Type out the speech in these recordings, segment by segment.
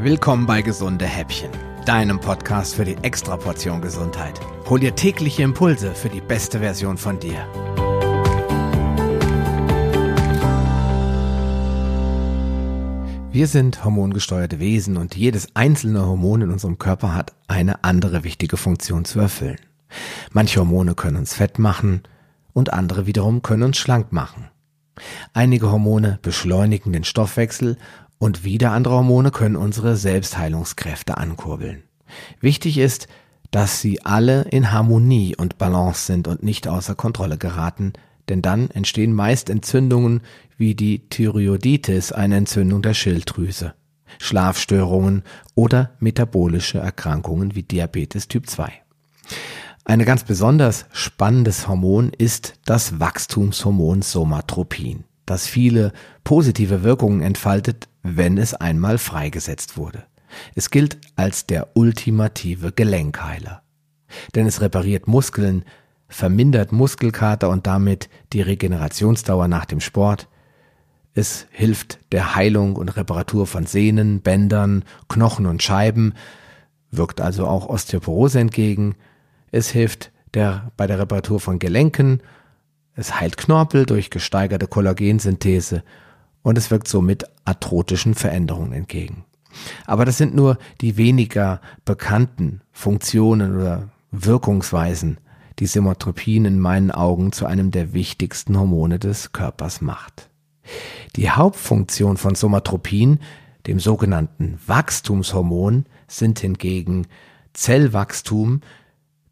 Willkommen bei Gesunde Häppchen, deinem Podcast für die Extraportion Gesundheit. Hol dir tägliche Impulse für die beste Version von dir. Wir sind hormongesteuerte Wesen und jedes einzelne Hormon in unserem Körper hat eine andere wichtige Funktion zu erfüllen. Manche Hormone können uns fett machen und andere wiederum können uns schlank machen. Einige Hormone beschleunigen den Stoffwechsel und wieder andere Hormone können unsere Selbstheilungskräfte ankurbeln. Wichtig ist, dass sie alle in Harmonie und Balance sind und nicht außer Kontrolle geraten, denn dann entstehen meist Entzündungen wie die Thyreoiditis, eine Entzündung der Schilddrüse, Schlafstörungen oder metabolische Erkrankungen wie Diabetes Typ 2. Ein ganz besonders spannendes Hormon ist das Wachstumshormon Somatropin, das viele positive Wirkungen entfaltet, wenn es einmal freigesetzt wurde. Es gilt als der ultimative Gelenkheiler. Denn es repariert Muskeln, vermindert Muskelkater und damit die Regenerationsdauer nach dem Sport. Es hilft der Heilung und Reparatur von Sehnen, Bändern, Knochen und Scheiben, wirkt also auch Osteoporose entgegen. Es hilft der, bei der Reparatur von Gelenken. Es heilt Knorpel durch gesteigerte Kollagensynthese und es wirkt somit arthrotischen Veränderungen entgegen. Aber das sind nur die weniger bekannten Funktionen oder Wirkungsweisen, die Somatropin in meinen Augen zu einem der wichtigsten Hormone des Körpers macht. Die Hauptfunktion von Somatropin, dem sogenannten Wachstumshormon, sind hingegen Zellwachstum,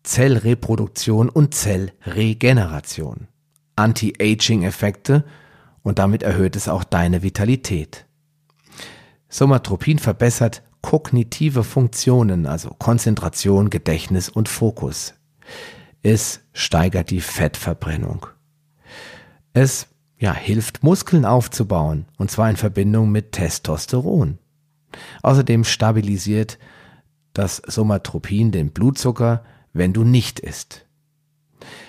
Zellreproduktion und Zellregeneration, Anti-Aging-Effekte und damit erhöht es auch deine Vitalität. Somatropin verbessert kognitive Funktionen, also Konzentration, Gedächtnis und Fokus. Es steigert die Fettverbrennung. Es ja, hilft Muskeln aufzubauen, und zwar in Verbindung mit Testosteron. Außerdem stabilisiert das Somatropin den Blutzucker, wenn du nicht isst.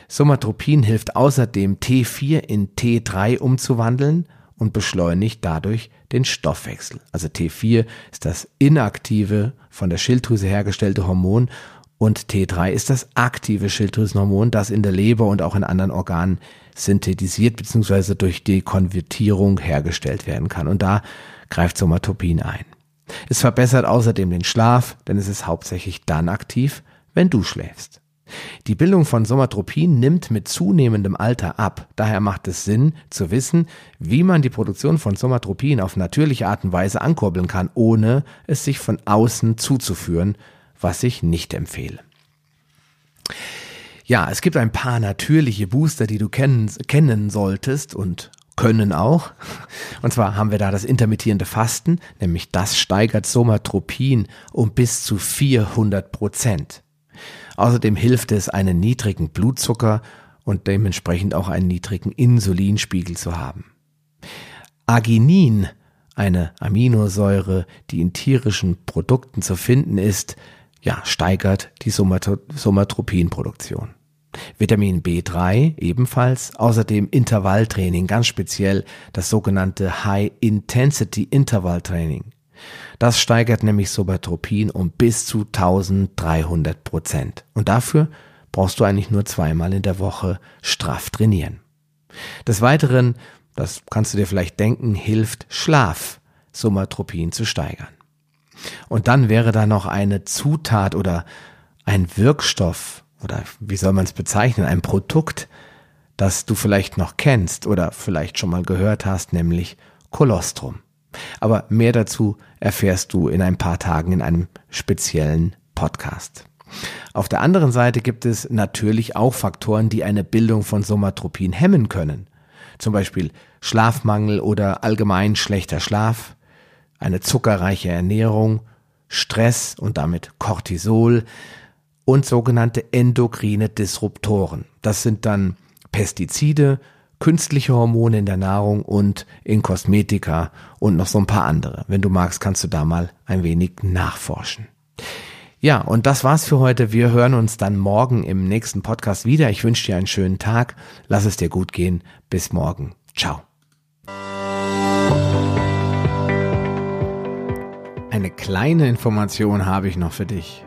Somatropin hilft außerdem T4 in T3 umzuwandeln und beschleunigt dadurch den Stoffwechsel. Also T4 ist das inaktive, von der Schilddrüse hergestellte Hormon und T3 ist das aktive Schilddrüsenhormon, das in der Leber und auch in anderen Organen synthetisiert bzw. durch die Konvertierung hergestellt werden kann. Und da greift Somatropin ein. Es verbessert außerdem den Schlaf, denn es ist hauptsächlich dann aktiv, wenn du schläfst. Die Bildung von Somatropin nimmt mit zunehmendem Alter ab. Daher macht es Sinn zu wissen, wie man die Produktion von Somatropin auf natürliche Art und Weise ankurbeln kann, ohne es sich von außen zuzuführen, was ich nicht empfehle. Ja, es gibt ein paar natürliche Booster, die du kennen, kennen solltest und können auch. Und zwar haben wir da das intermittierende Fasten, nämlich das steigert Somatropin um bis zu 400 Prozent. Außerdem hilft es, einen niedrigen Blutzucker und dementsprechend auch einen niedrigen Insulinspiegel zu haben. Arginin, eine Aminosäure, die in tierischen Produkten zu finden ist, ja, steigert die Somatropinproduktion. Vitamin B3 ebenfalls, außerdem Intervalltraining, ganz speziell das sogenannte High Intensity Intervalltraining. Das steigert nämlich Somatropin um bis zu 1300 Prozent. Und dafür brauchst du eigentlich nur zweimal in der Woche straff trainieren. Des Weiteren, das kannst du dir vielleicht denken, hilft Schlaf, Somatropin zu steigern. Und dann wäre da noch eine Zutat oder ein Wirkstoff oder wie soll man es bezeichnen, ein Produkt, das du vielleicht noch kennst oder vielleicht schon mal gehört hast, nämlich Kolostrum. Aber mehr dazu erfährst du in ein paar Tagen in einem speziellen Podcast. Auf der anderen Seite gibt es natürlich auch Faktoren, die eine Bildung von Somatropin hemmen können. Zum Beispiel Schlafmangel oder allgemein schlechter Schlaf, eine zuckerreiche Ernährung, Stress und damit Cortisol und sogenannte endokrine Disruptoren. Das sind dann Pestizide, künstliche Hormone in der Nahrung und in Kosmetika und noch so ein paar andere. Wenn du magst, kannst du da mal ein wenig nachforschen. Ja, und das war's für heute. Wir hören uns dann morgen im nächsten Podcast wieder. Ich wünsche dir einen schönen Tag. Lass es dir gut gehen. Bis morgen. Ciao. kleine Information habe ich noch für dich.